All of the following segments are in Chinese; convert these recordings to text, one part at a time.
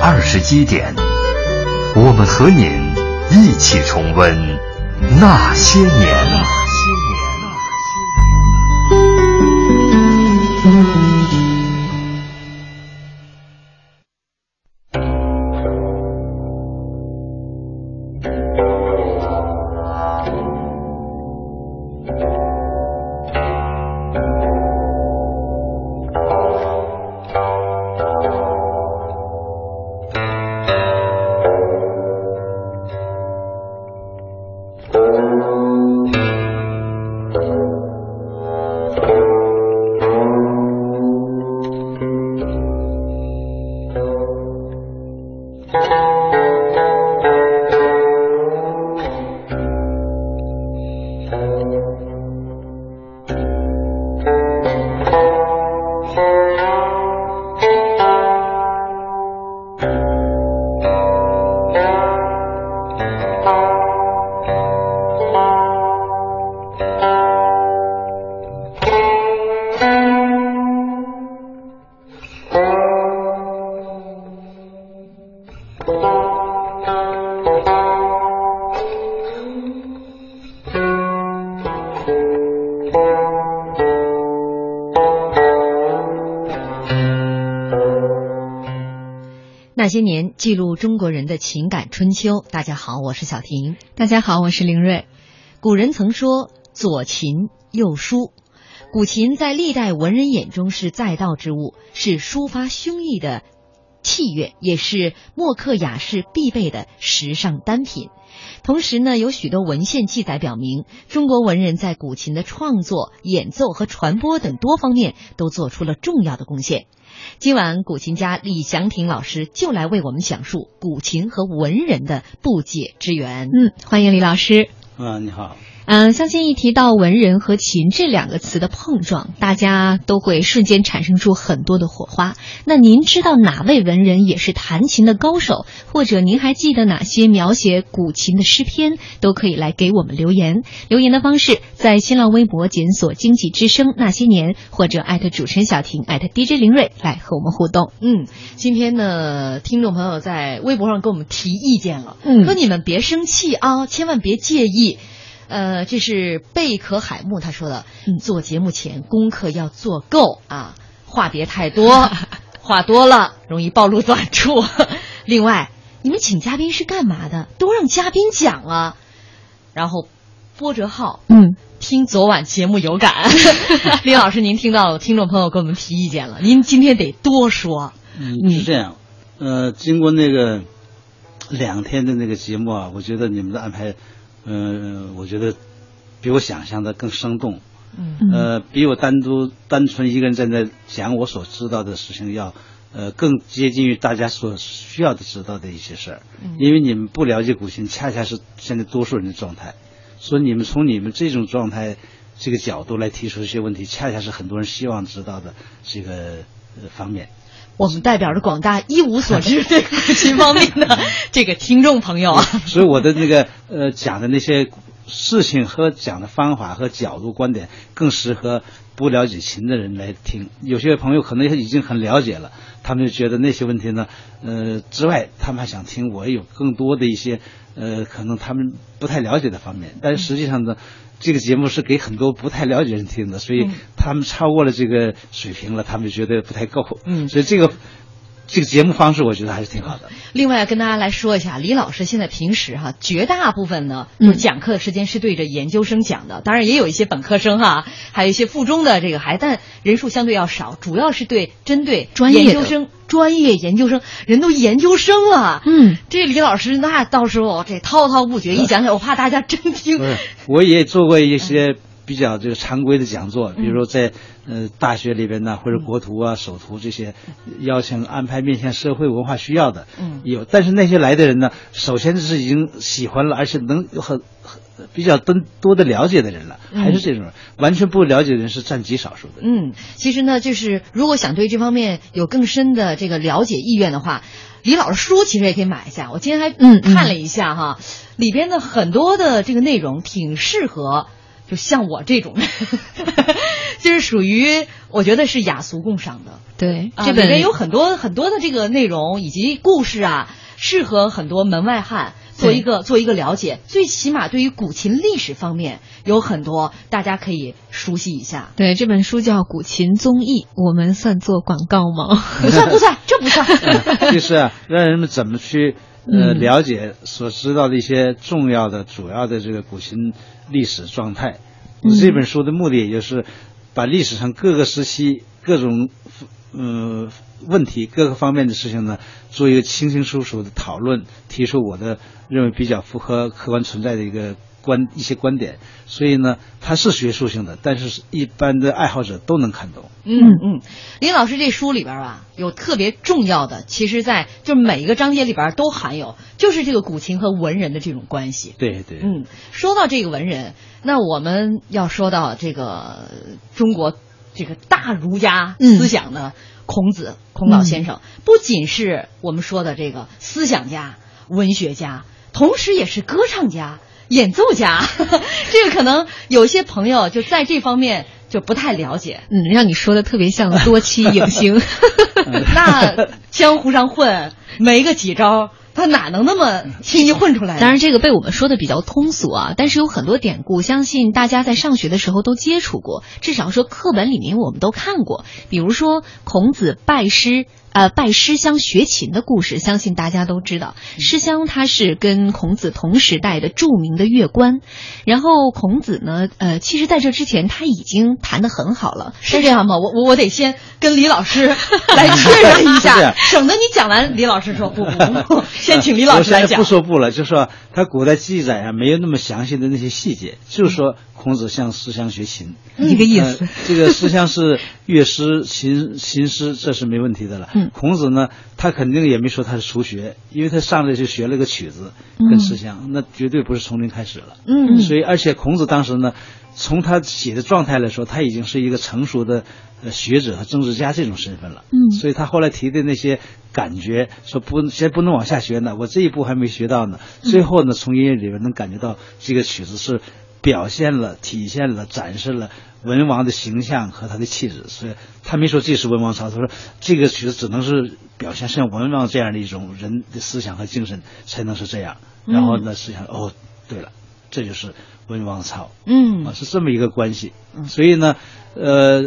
二十一点，我们和您一起重温那些年。那些年，记录中国人的情感春秋。大家好，我是小婷。大家好，我是凌瑞。古人曾说“左琴右书”，古琴在历代文人眼中是载道之物，是抒发胸臆的器乐，也是墨客雅士必备的时尚单品。同时呢，有许多文献记载表明，中国文人在古琴的创作、演奏和传播等多方面都做出了重要的贡献。今晚，古琴家李祥霆老师就来为我们讲述古琴和文人的不解之缘。嗯，欢迎李老师。嗯，你好。嗯，相信一提到文人和琴这两个词的碰撞，大家都会瞬间产生出很多的火花。那您知道哪位文人也是弹琴的高手，或者您还记得哪些描写古琴的诗篇，都可以来给我们留言。留言的方式在新浪微博检索“经济之声那些年”，或者艾特主持人小婷，艾特 DJ 林睿来和我们互动。嗯，今天呢，听众朋友在微博上给我们提意见了，嗯说你们别生气啊，千万别介意。呃，这是贝壳海木他说的，嗯做节目前功课要做够啊，话别太多，话多了容易暴露短处。另外，你们请嘉宾是干嘛的？都让嘉宾讲啊。然后，波折号，嗯，听昨晚节目有感。李老师，您听到了听众朋友给我们提意见了，您今天得多说。嗯，是这样。呃，经过那个两天的那个节目啊，我觉得你们的安排，嗯、我觉得比我想象的更生动。嗯呃，比我单独单纯一个人在那讲我所知道的事情要，呃，更接近于大家所需要的知道的一些事儿。嗯因为你们不了解古琴，恰恰是现在多数人的状态，所以你们从你们这种状态这个角度来提出一些问题，恰恰是很多人希望知道的这个呃方面。我们代表着广大一无所知对古琴方面的 这个听众朋友啊。所以我的那个呃讲的那些事情和讲的方法和角度观点，更适合不了解琴的人来听。有些朋友可能已经很了解了，他们就觉得那些问题呢，呃之外，他们还想听我有更多的一些呃可能他们不太了解的方面。但是实际上呢，这个节目是给很多不太了解人听的，所以他们超过了这个水平了，他们觉得不太够。嗯所以这个这个节目方式，我觉得还是挺好的。另外跟大家来说一下，李老师现在平时哈、绝大部分呢，嗯。就是讲课的时间是对着研究生讲的，当然也有一些本科生哈、还有一些附中的这个还，但人数相对要少，主要是对针对专业研究生、专业研究生，人都研究生了。嗯，这李老师那到时候这滔滔不绝 一讲讲，我怕大家真听。我也做过一些比较这个常规的讲座，比如说在呃大学里边呢，或者国图啊、首图这些，邀请安排面向社会文化需要的，嗯有。但是那些来的人呢，首先是已经喜欢了，而且能有很很比较多多的了解的人了，还是这种人，完全不了解的人是占极少数的。嗯，其实呢，就是如果想对这方面有更深的这个了解意愿的话，李老师书其实也可以买一下。我今天还嗯嗯看了一下哈，里边的很多的这个内容挺适合，就像我这种，就是属于我觉得是雅俗共赏的。对，啊这本里面有很多很多的这个内容以及故事啊，适合很多门外汉做一个做一个了解。最起码对于古琴历史方面有很多大家可以熟悉一下。对这本书叫《古琴综艺》，我们算做广告吗？不算不算，这不算。嗯就是啊，让人们怎么去呃嗯了解所知道的一些重要的、主要的这个古琴历史状态。嗯这本书的目的也就是把历史上各个时期各种呃问题、各个方面的事情呢，做一个清清楚楚的讨论，提出我的认为比较符合客观存在的一个观一些观点。所以呢，它是学术性的，但是一般的爱好者都能看懂。嗯嗯，林老师这书里边啊，有特别重要的，其实在就是每一个章节里边都含有，就是这个古琴和文人的这种关系。对对，嗯，说到这个文人，那我们要说到这个中国这个大儒家思想的孔子、孔老先生，不仅是我们说的这个思想家、文学家，同时也是歌唱家、演奏家。这个可能有些朋友就在这方面就不太了解。嗯，让你说的特别像多期影星。那江湖上混没个几招，他哪能那么轻易混出来？当然，这个被我们说的比较通俗啊，但是有很多典故，相信大家在上学的时候都接触过，至少说课本里面我们都看过。比如说孔子拜师，呃，拜师乡学琴的故事，相信大家都知道。师乡他是跟孔子同时代的著名的乐官，然后孔子呢，呃，其实在这之前他已经弹得很好了，是这样吗？我我我得先跟李老师 来确认一下 省得你讲完，李老师说不不不，先请李老师来讲我现在不。说不了，就说他古代记载啊，没有那么详细的那些细节，就是说孔子向师乡学琴，一个意思呃。这个师乡是乐师、琴琴师，这是没问题的了。嗯孔子呢，他肯定也没说他是初学，因为他上来就学了个曲子跟师乡，那绝对不是从零开始了。嗯所以而且孔子当时呢，从他写的状态来说，他已经是一个成熟的呃学者和政治家这种身份了。嗯所以他后来提的那些感觉，说不先不能往下学呢，我这一步还没学到呢。最后呢，从音乐里边能感觉到这个曲子是表现了、体现了、展示了文王的形象和他的气质。所以他没说这是文王操，他说这个曲子只能是表现像文王这样的一种人的思想和精神，才能是这样。然后呢，思想哦，对了，这就是文王操。嗯啊，是这么一个关系。所以呢，呃，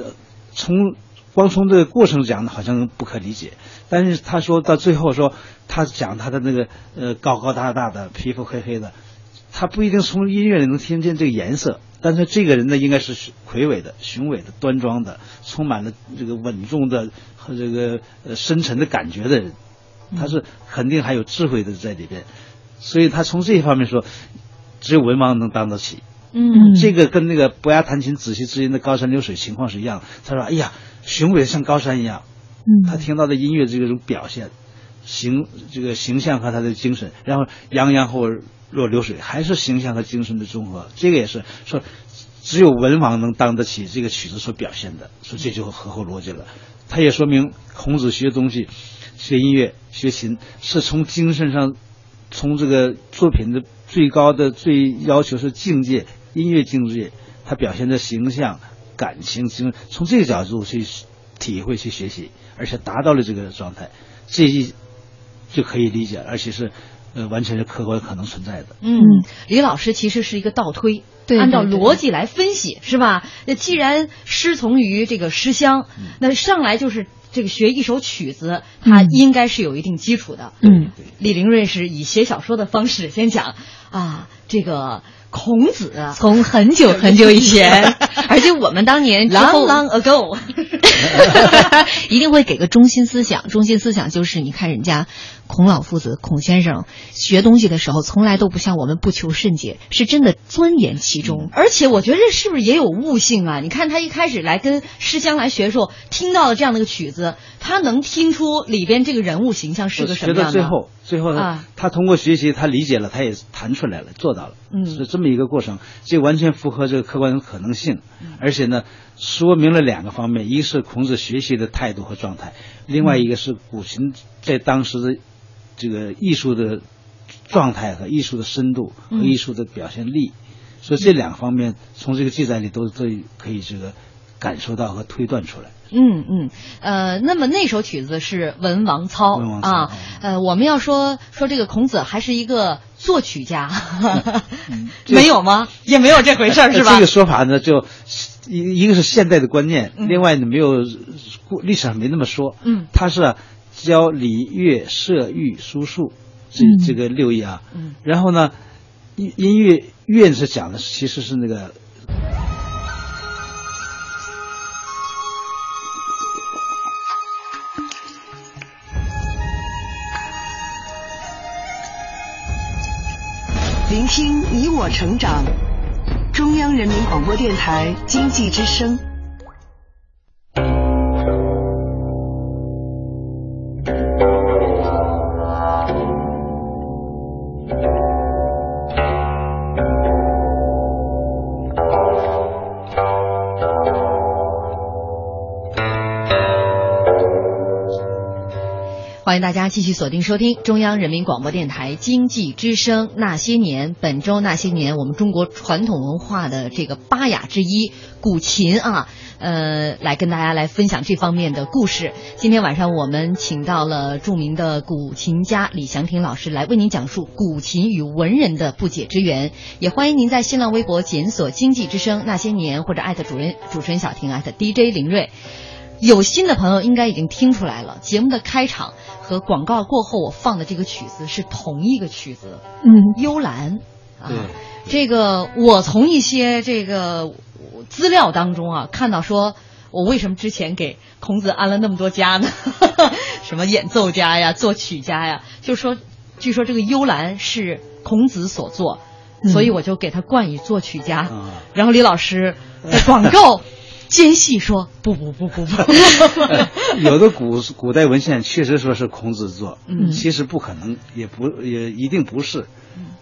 从光从这个过程讲呢，好像不可理解。但是他说到最后说，他讲他的那个呃高高大大的皮肤黑黑的，他不一定从音乐里能听见这个颜色，但是这个人呢，应该是魁伟的、雄伟的、端庄的，充满了这个稳重的和这个呃深沉的感觉的人，他是肯定还有智慧的在里边。所以他从这一方面说，只有文盲能当得起。嗯这个跟那个伯牙弹琴仔细知音的高山流水情况是一样的。他说：“哎呀，雄伟的像高山一样。”嗯他听到的音乐这种表现，形这个形象和他的精神，然后洋洋或若流水，还是形象和精神的综合。这个也是说，只有文王能当得起这个曲子所表现的，说这就合乎逻辑了。他也说明孔子学东西、学音乐、学琴，是从精神上，从这个作品的最高的最要求是境界，音乐境界，他表现的形象、感情、精，从这个角度去体会、去学习，而且达到了这个状态，这一就可以理解，而且是呃完全是客观可能存在的。嗯，李老师其实是一个倒推，对按照逻辑来分析，是吧？那既然师从于这个诗乡，那上来就是这个学一首曲子，它嗯应该是有一定基础的。嗯李林瑞是以写小说的方式先讲啊，这个孔子，从很久很久以前，而且我们当年 long long ago，一定会给个中心思想。中心思想就是，你看人家孔老夫子、孔先生学东西的时候，从来都不像我们不求甚解，是真的钻研其中。而且我觉得这是不是也有悟性啊？你看他一开始来跟师乡来学的时候，听到了这样的一个曲子，他能听出里边这个人物形象是个什么样的？学到最后，最后啊他通过学习，他理解了，他也弹出来了，做到了，嗯是这么一个过程，这完全符合这个客观可能性，嗯而且呢，说明了两个方面，一个是孔子学习的态度和状态，另外一个是古琴在当时的这个艺术的状态和艺术的深度和嗯艺术的表现力，所以这两方面从这个记载里都都可以这个感受到和推断出来。嗯嗯，呃，那么那首曲子是《文王操》文王操啊，呃，我们要说说这个孔子还是一个作曲家，没有吗？也没有这回事儿是吧？这个说法呢，就一一个是现代的观念，嗯另外呢没有故历史上没那么说。嗯，他是啊教礼乐射御书数这嗯这个六艺啊，嗯，然后呢音音乐乐是讲的其实是那个。聆听你我成长，中央人民广播电台经济之声。欢迎大家继续锁定收听中央人民广播电台经济之声《那些年》。本周《那些年》，我们中国传统文化的这个八雅之一古琴啊，呃，来跟大家来分享这方面的故事。今天晚上我们请到了著名的古琴家李祥霆老师来为您讲述古琴与文人的不解之缘。也欢迎您在新浪微博检索“经济之声那些年”或者艾特主人主持人小婷艾特 DJ 林睿。有心的朋友应该已经听出来了，节目的开场和广告过后我放的这个曲子是同一个曲子，嗯，幽兰。啊，这个我从一些这个资料当中啊看到说，我为什么之前给孔子安了那么多家呢？什么演奏家呀、作曲家呀，就说据说这个幽兰是孔子所作，嗯所以我就给他冠以作曲家。啊然后李老师在广告间隙说：“不不不不不。有的古古代文献确实说是孔子做，嗯。其实不可能，也不也一定不是，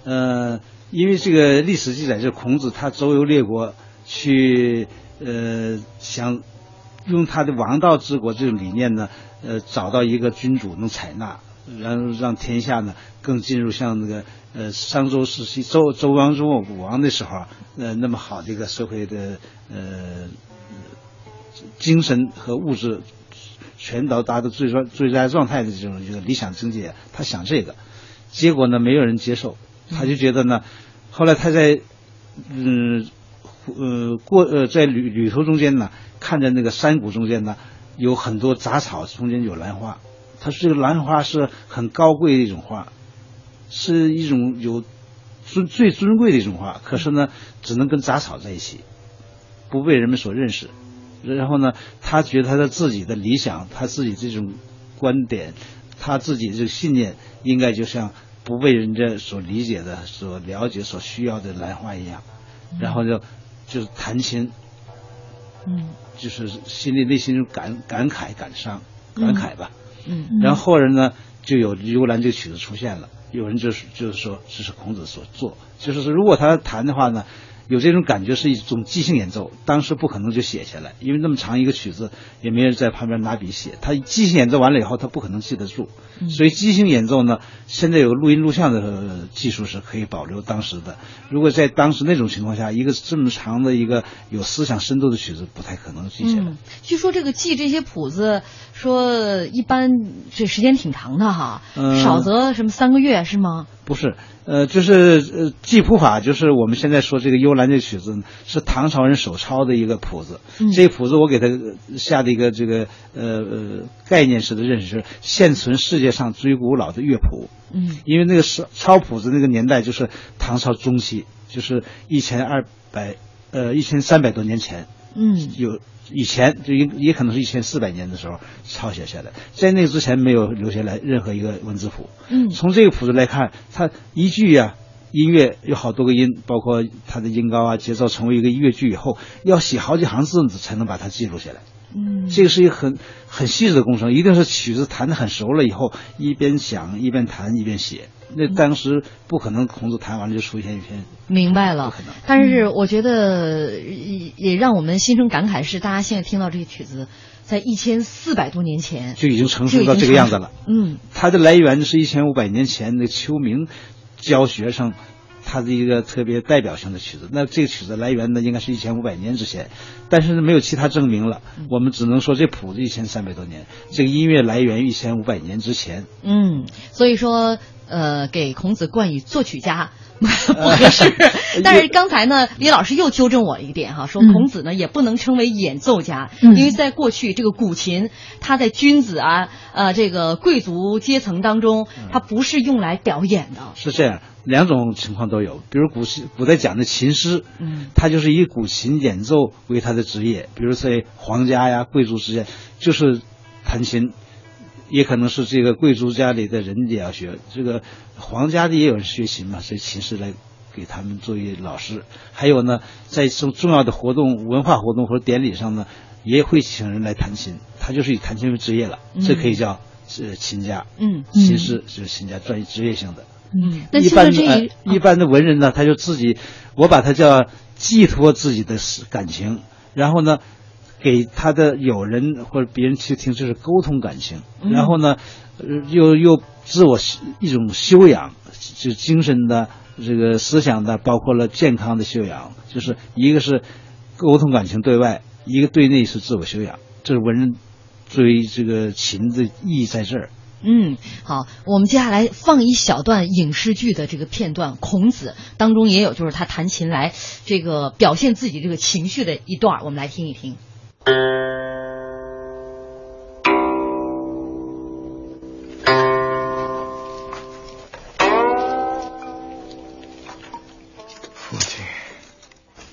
呃，因为这个历史记载，就是孔子他周游列国去，呃，想用他的王道治国这种理念呢，呃，找到一个君主能采纳，然后让天下呢更进入像那个呃商周时期周周王周武王的时候啊，呃那么好的一个社会的呃精神和物质全都达到最佳最佳状态的这种一个理想境界，他想这个，结果呢没有人接受，他就觉得呢，后来他在嗯呃过呃在旅旅途中间呢，看着那个山谷中间呢有很多杂草，中间有兰花，他说这个兰花是很高贵的一种花，是一种有尊最尊贵的一种花，可是呢只能跟杂草在一起，不被人们所认识。然后呢，他觉得他的自己的理想，他自己这种观点，他自己这个信念，应该就像不被人家所理解的、所了解、所需要的兰花一样。然后就就是弹琴，嗯就是心里内心就感感慨、感伤、感慨吧。嗯然后后人呢，就有幽兰这个曲子出现了。有人就是就是说这是孔子所作，就是说如果他弹的话呢，有这种感觉是一种即兴演奏，当时不可能就写下来，因为那么长一个曲子，也没人在旁边拿笔写。他即兴演奏完了以后，他不可能记得住，所以即兴演奏呢，现在有录音录像的呃技术是可以保留当时的。如果在当时那种情况下，一个这么长的一个有思想深度的曲子，不太可能记下来。嗯，据说这个记这些谱子，说一般这时间挺长的哈，嗯少则什么三个月是吗？不是，呃，就是呃，记谱法，就是我们现在说这个幽兰这曲子是唐朝人手抄的一个谱子。嗯这个谱子我给他下的一个这个呃呃概念式的认识是现存世界上最古老的乐谱。嗯因为那个是抄谱子那个年代就是唐朝中期，就是一千二百呃一千三百多年前。嗯有以前就也也可能是一千四百年的时候抄写下来，在那之前没有留下来任何一个文字谱。嗯从这个谱子来看，它一句呀、音乐有好多个音，包括它的音高啊、节奏，成为一个乐句以后，要写好几行字才能把它记录下来。嗯这个是一个很很细致的工程，一定是曲子弹得很熟了以后，一边想一边弹一边写。那当时不可能孔子弹完了就出现一篇，明白了不可能。但是我觉得也也让我们心生感慨是，大家现在听到这个曲子，在一千四百多年前就已经成熟到这个样子了。嗯它的来源是一千五百年前的秋明教学生它的一个特别代表性的曲子。那这个曲子来源呢，应该是一千五百年之前，但是没有其他证明了，我们只能说这谱子一千三百多年，这个音乐来源一千五百年之前。嗯，所以说呃，给孔子冠以作曲家。不合适，但是刚才呢，李老师又纠正我一点哈，说嗯孔子呢也不能称为演奏家，嗯因为在过去这个古琴，它在君子啊呃这个贵族阶层当中，它不是用来表演的。是这样，两种情况都有。比如古诗古代讲的琴师，嗯他就是以古琴演奏为他的职业。比如在皇家呀、贵族之间，就是弹琴，也可能是这个贵族家里的人也要学。这个皇家的也有人学琴嘛，所以琴师来给他们作为老师。还有呢，在重重要的活动、文化活动或者典礼上呢，也会请人来弹琴，他就是以弹琴为职业了，这可以叫是琴家。嗯琴师就是琴家专业职业性的。嗯那一般的、呃一般的文人呢，他就自己，我把他叫寄托自己的感情，然后呢，给他的友人或者别人去听，就是沟通感情，嗯然后呢，呃又又自我一种修养，就精神的这个思想的，包括了健康的修养，就是一个是沟通感情对外，一个对内是自我修养，这是文人追这个琴的意义在这儿。嗯，好，我们接下来放一小段影视剧的这个片段，孔子当中也有就是他弹琴来这个表现自己这个情绪的一段，我们来听一听。父亲，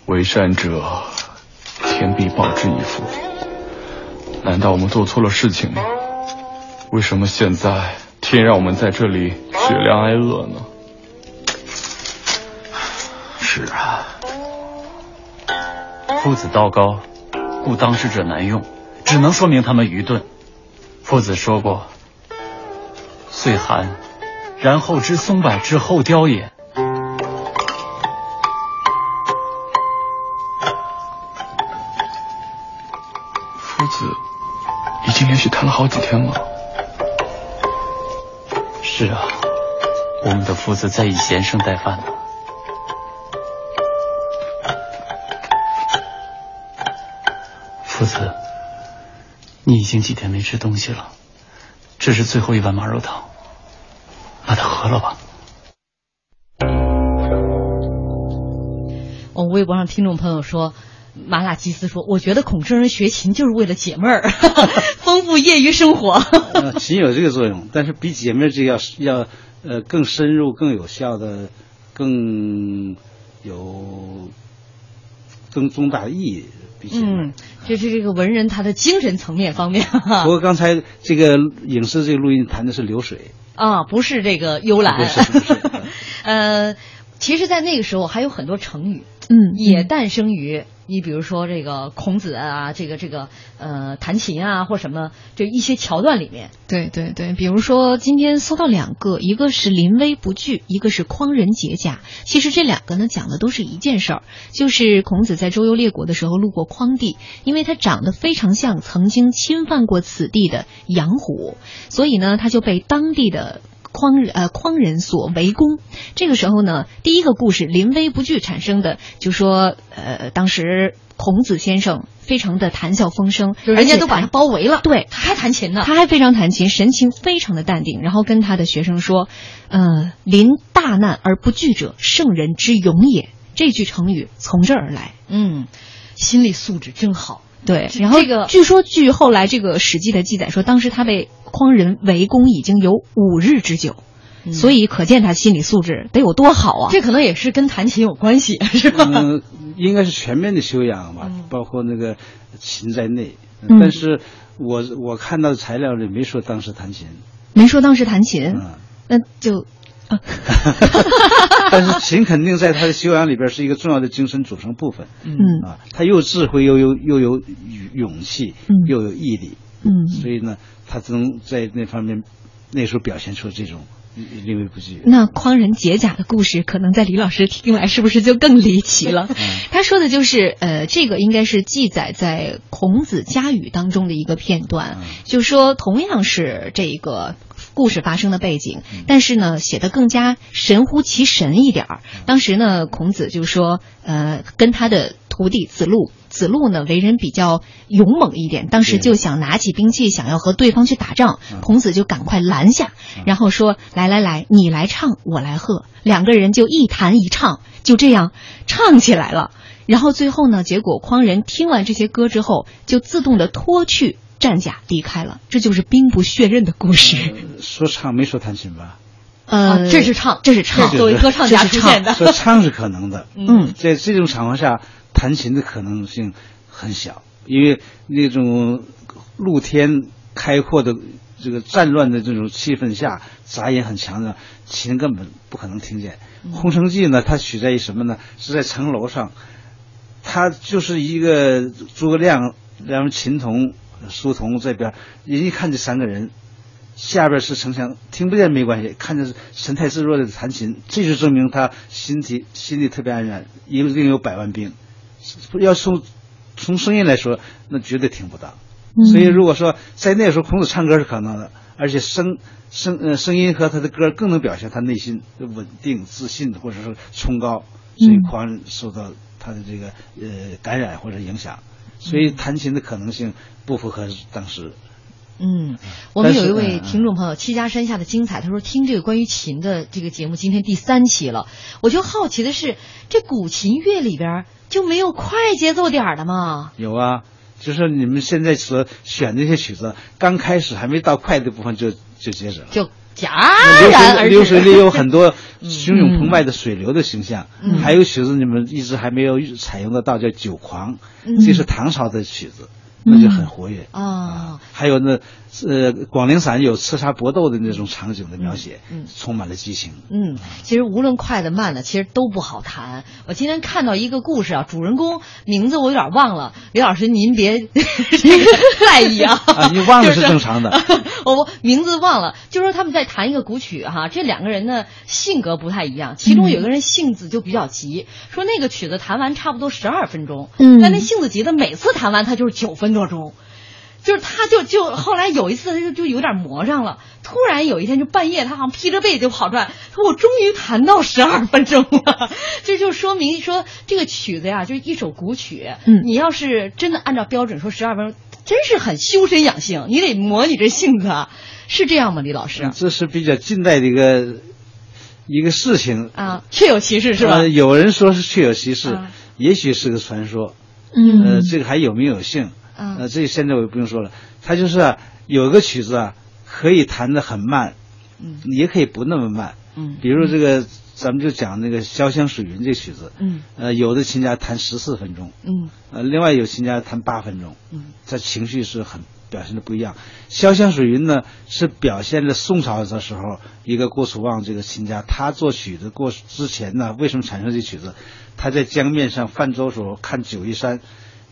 为善者，天必报之以福。难道我们做错了事情吗？为什么现在天让我们在这里血粮挨饿呢？是啊，父子道高，故当事者难用，只能说明他们愚钝。夫子说过：“岁寒，然后知松柏之后凋也。”夫子已经连续谈了好几天了。是啊，我们的夫子在以闲声待饭呢。夫子，你已经几天没吃东西了，这是最后一碗马肉汤，把它喝了吧。我微博上听众朋友说，麻辣鸡丝说，我觉得孔圣人学琴就是为了解闷儿，丰富业余生活。呃，琴有这个作用，但是比解闷这个要要呃更深入、更有效的、更有更重大的意义。嗯，这是这个文人他的精神层面方面不过刚才这个影视这个录音谈的是流水，啊，不是这个幽兰。不是不是。呃，其实，在那个时候还有很多成语，嗯，也诞生于你比如说这个孔子啊，这个这个呃弹琴啊或什么这一些桥段里面。对对对，比如说今天搜到两个，一个是临危不惧，一个是匡人解甲。其实这两个呢讲的都是一件事儿，就是孔子在周游列国的时候路过匡地，因为他长得非常像曾经侵犯过此地的杨虎，所以呢他就被当地的。匡人呃匡人所围攻，这个时候呢，第一个故事临危不惧产生的，就说呃当时孔子先生非常的谈笑风生，人家都把他包围了，对，他还弹琴呢，他还非常弹琴，神情非常的淡定，然后跟他的学生说：“呃，临大难而不惧者，圣人之勇也。”这句成语从这儿而来。嗯，心理素质真好。对，然后这个据说据后来这个《史记》的记载说，当时他被匡人围攻已经有五日之久，所以可见他心理素质得有多好啊！这可能也是跟弹琴有关系，是吧？嗯，应该是全面的修养吧，包括那个琴在内。嗯但是我我看到的材料里没说当时弹琴，没说当时弹琴，嗯，那就 但是琴肯定在他的修养里边是一个重要的精神组成部分。嗯啊，他又智慧，又有又有勇气，嗯又有毅力，嗯所以呢，他能在那方面那时候表现出这种临危不惧。那匡人解甲的故事，可能在李老师听来是不是就更离奇了？他说的就是，呃，这个应该是记载在《孔子家语》当中的一个片段，就说同样是这个。故事发生的背景，但是呢，写的更加神乎其神一点儿。当时呢，孔子就说，呃，跟他的徒弟子路，子路呢为人比较勇猛一点，当时就想拿起兵器，想要和对方去打仗。孔子就赶快拦下，然后说：“来来来，你来唱，我来和。”两个人就一弹一唱，就这样唱起来了。然后最后呢，结果匡人听完这些歌之后，就自动的脱去战甲离开了。这就是兵不血刃的故事。说唱没说弹琴吧？呃，这是唱，这是唱，作为歌唱家出现的。说唱是可能的，嗯，在这种场合下，弹琴的可能性很小，因为那种露天开阔的这个战乱的这种气氛下，杂音很强的，琴根本不可能听见。《空城计》呢，它取在于什么呢？是在城楼上，它就是一个诸葛亮，然后琴童、书童这边，人一看这三个人。下边是城墙，听不见没关系，看着神态自若的弹琴，这就证明他心体心里特别安然，一定有百万兵。要从从声音来说，那绝对听不到。嗯、所以如果说在那时候孔子唱歌是可能的，而且声声呃声音和他的歌更能表现他内心的稳定、自信或者是崇高，所以狂人受到他的这个呃感染或者影响，所以弹琴的可能性不符合当时。嗯，我们有一位听众朋友七家山下的精彩，他说听这个关于琴的这个节目，今天第三期了，我就好奇的是，这古琴乐里边就没有快节奏点的吗？有啊，就是你们现在所选的这些曲子，刚开始还没到快的部分就就截止了，就戛然而止。流水里有很多汹涌澎湃的水流的形象，嗯、还有曲子你们一直还没有采用得到，叫《酒狂》，嗯、这是唐朝的曲子。那就很活跃啊、哦！还有呢，呃，广陵散有刺杀搏斗的那种场景的描写，嗯，充满了激情。嗯，其实无论快的慢的，其实都不好弹。我今天看到一个故事啊，主人公名字我有点忘了，李老师您别 在意啊。啊，你忘了是正常的。我名字忘了，就说他们在弹一个古曲哈，这两个人呢性格不太一样，其中有个人性子就比较急，说那个曲子弹完差不多十二分钟，嗯，但那性子急的每次弹完他就是九分多钟。就是他就就后来有一次他就就有点磨上了，突然有一天就半夜他好像披着被就跑出来，说我终于弹到十二分钟了，这就说明说这个曲子呀，就是一首古曲，嗯，你要是真的按照标准说十二分钟，真是很修身养性，你得磨你这性子，是这样吗，李老师？这是比较近代的一个一个事情。啊，确有其事是吧？呃、有人说是确有其事，啊、也许是个传说，嗯，呃，这个还有名有姓。嗯、呃，这现在我就不用说了，他就是、啊、有一个曲子啊，可以弹得很慢，嗯，也可以不那么慢，嗯，比如这个，咱们就讲那个《潇湘水云》这曲子，嗯，呃，有的琴家弹十四分钟，嗯，呃，另外有琴家弹八分钟，嗯，这情绪是很表现的不一样。《潇湘水云》呢，是表现了宋朝的时候一个郭楚望这个琴家，他作曲的过之前呢，为什么产生这曲子？他在江面上泛舟时候看九嶷山。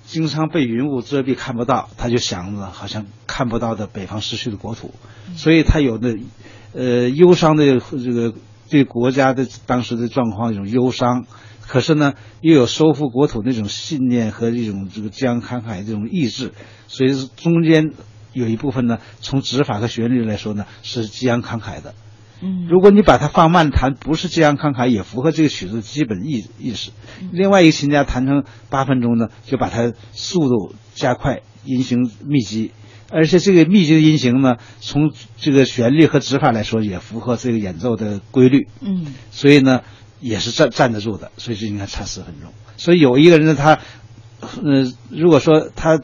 经常被云雾遮蔽看不到，他就想着好像看不到的北方失去的国土，所以他有的呃忧伤的这个对国家的当时的状况一种忧伤，可是呢又有收复国土那种信念和一种这个激昂慷慨这种意志，所以中间有一部分呢从指法和旋律来说呢是激昂慷慨的，嗯如果你把它放慢弹，不是这样慷慨，也符合这个曲子基本意意识。另外一个琴家弹成八分钟呢，就把它速度加快，音型密集，而且这个密集的音型呢，从这个旋律和指法来说，也符合这个演奏的规律。嗯所以呢，也是站站得住的。所以就应该差四分钟。所以有一个人呢，他，呃，如果说他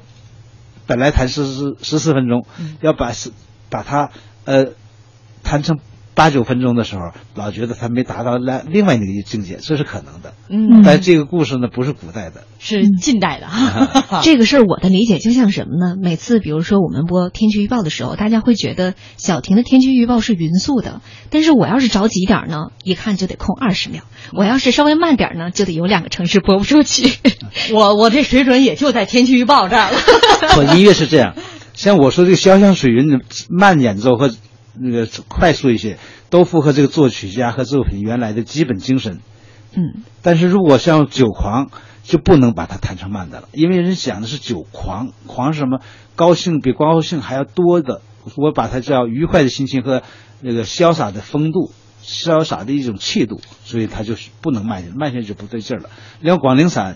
本来弹十四十四分钟，要把是把它呃弹成八九分钟的时候，老觉得他没达到另另外那个境界，这是可能的。嗯，但这个故事呢，不是古代的，是近代的哈。这个事儿我的理解就像什么呢？每次比如说我们播天气预报的时候，大家会觉得小婷的天气预报是匀速的，但是我要是着急点呢，一看就得空二十秒；我要是稍微慢点呢，就得有两个城市播不出去。我我这水准也就在天气预报这儿了。我，音乐是这样，像我说这个《潇湘水云》的慢演奏和那个快速一些，都符合这个作曲家和作品原来的基本精神。嗯，但是如果像《酒狂》，就不能把它弹成慢的了，因为人讲的是酒狂，狂是什么？高兴比高兴还要多的，我把它叫愉快的心情和那个潇洒的风度，潇洒的一种气度，所以它就是不能慢下来，慢下来就不对劲儿了。另外，《广陵散》，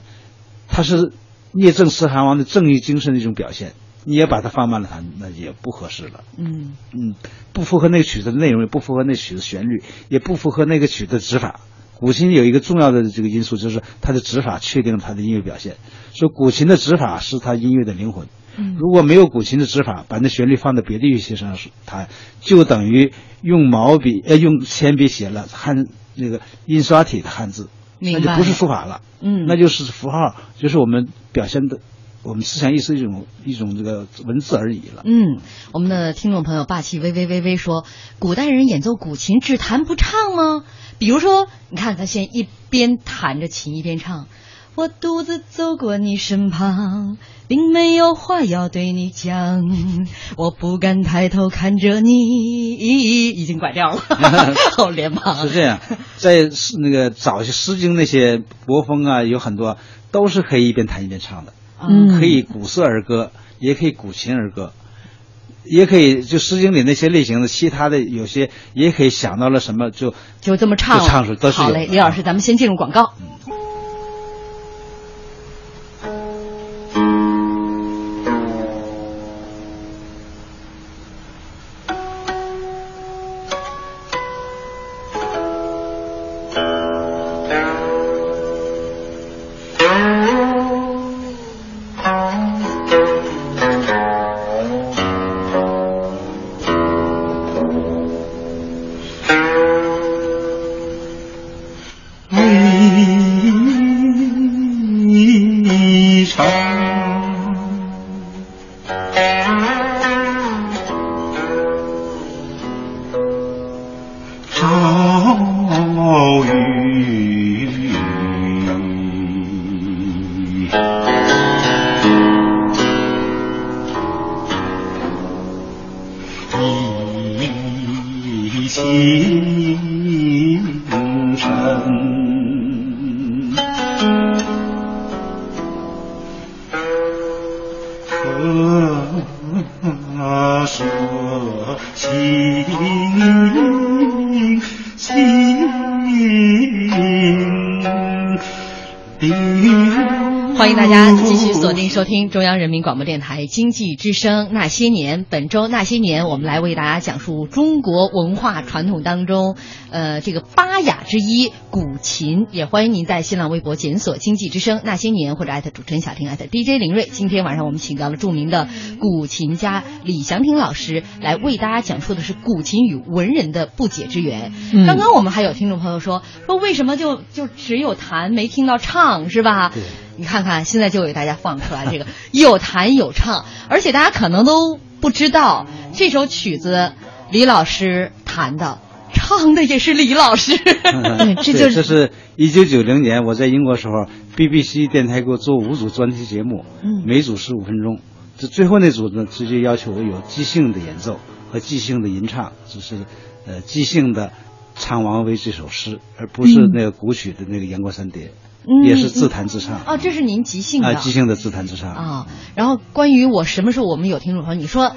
它是聂政四韩王的正义精神的一种表现，你也把它放慢了弹，那也不合适了。嗯嗯，不符合那个曲子的内容，也不符合那曲子旋律，也不符合那个曲的指法。古琴有一个重要的这个因素，就是它的指法确定了它的音乐表现。说古琴的指法是它音乐的灵魂。嗯如果没有古琴的指法，把那旋律放在别的乐器上弹，就等于用毛笔呃用铅笔写了汉那个印刷体的汉字，那就不是书法了。嗯那就是符号，就是我们表现的我们思想意识一种一种这个文字而已了。嗯，我们的听众朋友霸气微微微微说，古代人演奏古琴只弹不唱吗？比如说，你看他先一边弹着琴一边唱。我独自走过你身旁，并没有话要对你讲，我不敢抬头看着你，已经拐掉了，好连忙。是这样，在诗那个早些《诗经》那些国风啊，有很多都是可以一边弹一边唱的，嗯。可以古色儿歌，也可以古琴儿歌，也可以就《诗经》里那些类型的，其他的有些也可以想到了什么就就这么唱，就唱出都是好嘞，李老师，咱们先进入广告。一收听中央人民广播电台经济之声《那些年》。本周《那些年》，我们来为大家讲述中国文化传统当中，呃，这个八雅之一古琴。也欢迎您在新浪微博检索“经济之声那些年”或者艾特主持人小婷艾特 DJ 林睿。今天晚上我们请到了著名的古琴家李祥霆老师，来为大家讲述的是古琴与文人的不解之缘。嗯刚刚我们还有听众朋友说，说为什么就就只有弹没听到唱，是吧？对你看看，现在就给大家放出来这个有弹有唱，而且大家可能都不知道这首曲子李老师弹的，唱的也是李老师。对这就是这是一九九零年我在英国时候，BBC 电台给我做五组专题节目，嗯每组十五分钟。这最后那组呢，直接要求我有即兴的演奏和即兴的吟唱，就是呃即兴的唱王维这首诗，而不是嗯那个古曲的那个《阳关三叠》嗯也是自弹自唱。哦，这是您即兴的啊，即兴的自弹自唱。啊。然后关于我什么时候我们有听众朋友，你说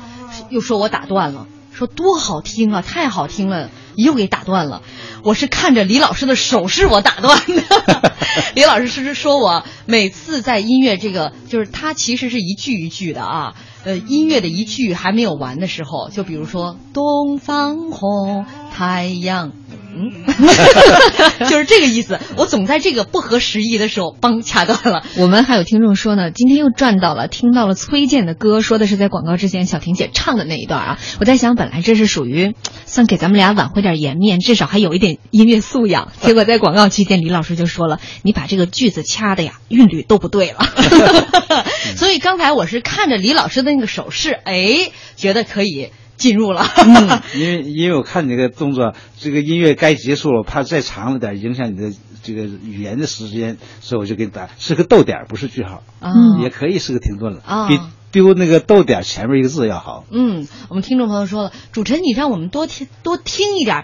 又说我打断了，说多好听啊，太好听了。又给打断了。我是看着李老师的手势我打断的。李老师是说我每次在音乐这个，就是他其实是一句一句的啊。呃，音乐的一句还没有完的时候，就比如说“东方红，太阳”，嗯，就是这个意思。我总在这个不合时宜的时候，帮掐断了。我们还有听众说呢，今天又赚到了，听到了崔健的歌，说的是在广告之前小婷姐唱的那一段啊。我在想，本来这是属于算给咱们俩挽回点颜面，至少还有一点音乐素养。结果在广告期间，李老师就说了：“你把这个句子掐的呀，韵律都不对了。”所以刚才我是看着李老师的。那个手势，哎，觉得可以进入了。嗯，因为因为我看你这个动作，这个音乐该结束了，怕再长了点影响你的这个语言的时间，所以我就给你打是个逗点，不是句号。嗯，也可以是个停顿了，比丢那个逗点前面一个字要好。嗯，我们听众朋友说了，主持人你让我们多听多听一点，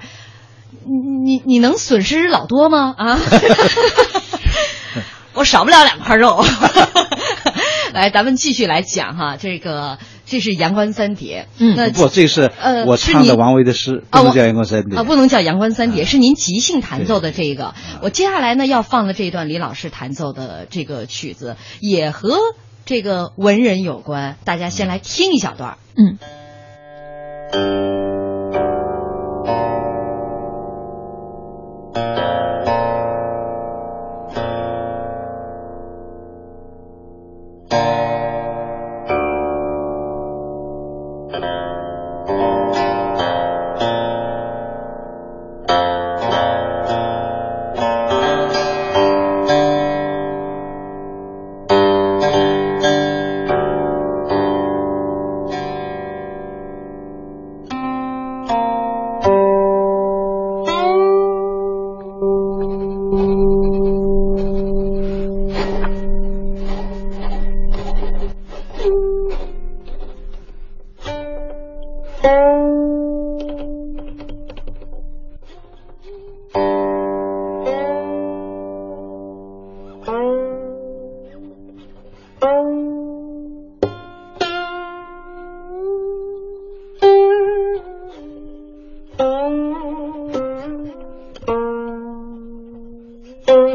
你你能损失老多吗？啊，我少不了两块肉。来，咱们继续来讲哈，这个这是《阳关三叠》。嗯，那不，这是呃，我唱的王维的诗，不能叫《阳关三叠》啊，不能叫《阳关三叠》，是您即兴弹奏的这个。我接下来呢要放的这一段李老师弹奏的这个曲子，也和这个文人有关，大家先来听一小段。嗯。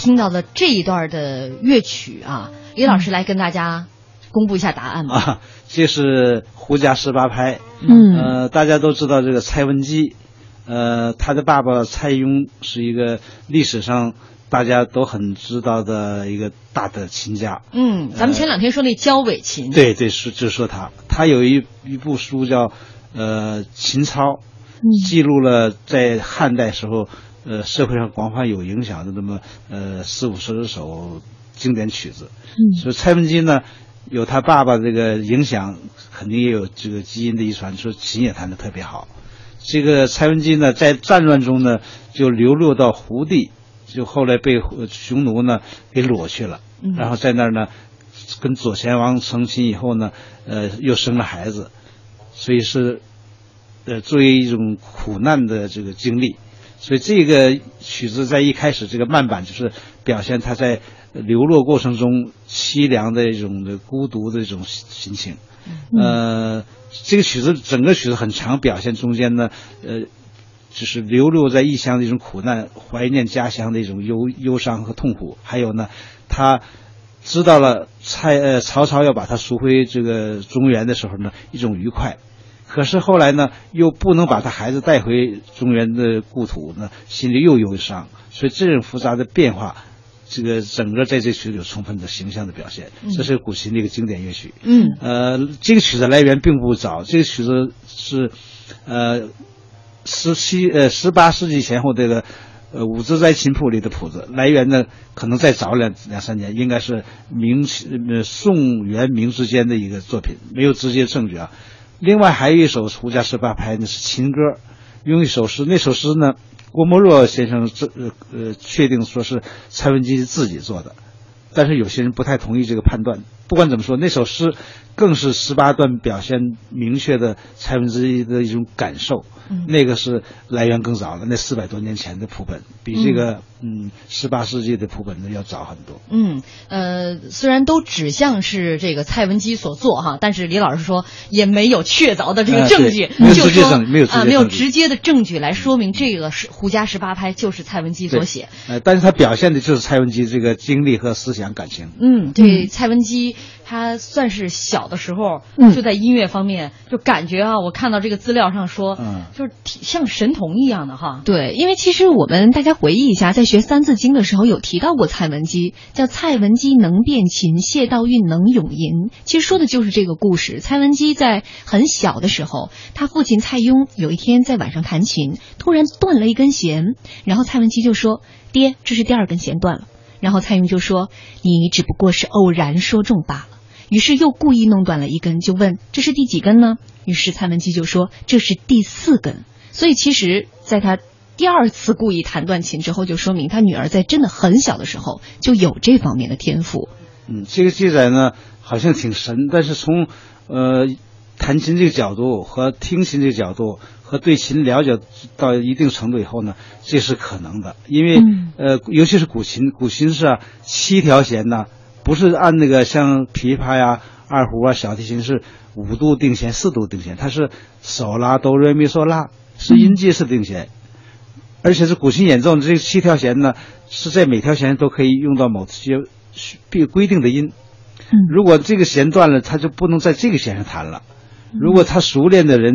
听到的这一段的乐曲啊，李老师来跟大家公布一下答案吧。啊，这是胡家十八拍。嗯，呃，大家都知道这个蔡文姬，呃，他的爸爸蔡邕是一个历史上大家都很知道的一个大的琴家。嗯，咱们前两天说那焦尾琴。对对，是就说他，他有一一部书叫呃《琴操》，记录了在汉代时候。呃，社会上广泛有影响的那么呃四五十首经典曲子，嗯，所以蔡文姬呢，有他爸爸这个影响，肯定也有这个基因的遗传，说琴也弹得特别好。这个蔡文姬呢，在战乱中呢，就流落到胡地，就后来被匈奴呢给掳去了，然后在那儿呢，跟左贤王成亲以后呢，呃，又生了孩子，所以是呃作为一种苦难的这个经历。所以这个曲子在一开始这个慢板就是表现他在流落过程中凄凉的一种的孤独的一种心情，呃，这个曲子整个曲子很长，表现中间呢，呃，就是流落在异乡的一种苦难，怀念家乡的一种忧忧伤和痛苦，还有呢，他知道了蔡呃曹操要把他赎回这个中原的时候呢，一种愉快。可是后来呢，又不能把他孩子带回中原的故土呢，心里又忧伤，所以这种复杂的变化，这个整个在这曲子有充分的形象的表现。这是古琴的一个经典乐曲。嗯，呃，这个曲子来源并不早，这个曲子是，呃，十七呃十八世纪前后这个，呃武则斋琴谱里的谱子来源呢，可能再早两两三年，应该是明呃宋元明之间的一个作品，没有直接证据啊。另外还有一首胡家十八拍呢是情歌，用一首诗，那首诗呢郭沫若先生这呃呃确定说是蔡文姬自己做的，但是有些人不太同意这个判断。不管怎么说，那首诗更是十八段表现明确的蔡文姬的一种感受。嗯那个是来源更早了，那四百多年前的谱本，比这个嗯十八世纪的谱本呢要早很多。嗯，呃，虽然都指向是这个蔡文姬所做哈，但是李老师说也没有确凿的这个哎证据，对没有就说直接证据没有啊，没有直接的证据来说明这个是《胡家十八拍》就是蔡文姬所写。呃，但是他表现的就是蔡文姬这个经历和思想感情。嗯，对，蔡文姬她算是小的时候嗯就在音乐方面就感觉啊，我看到这个资料上说，嗯就是像神童一样的哈。对，因为其实我们大家回忆一下，在学《三字经》的时候有提到过蔡文姬，叫蔡文姬能辨琴，谢道韫能咏吟。其实说的就是这个故事。蔡文姬在很小的时候，他父亲蔡邕有一天在晚上弹琴，突然断了一根弦，然后蔡文姬就说：“爹，这是第二根弦断了。”然后蔡邕就说：“你只不过是偶然说中罢了。”于是又故意弄断了一根，就问：“这是第几根呢？”于是蔡文姬就说：“这是第四根。”所以其实，在他第二次故意弹断琴之后，就说明他女儿在真的很小的时候就有这方面的天赋。嗯，这个记载呢好像挺神，但是从呃弹琴这个角度和听琴这个角度和对琴了解到一定程度以后呢，这是可能的，因为、嗯呃尤其是古琴，古琴是、啊、七条弦呢，不是按那个像琵琶呀、二胡啊、小提琴是五度定弦、四度定弦，它是手拉哆来咪嗦拉是音阶式定弦。而且是古琴演奏这七条弦呢，是在每条弦都可以用到某些必规定的音。嗯如果这个弦断了，它就不能在这个弦上弹了。如果他熟练的人，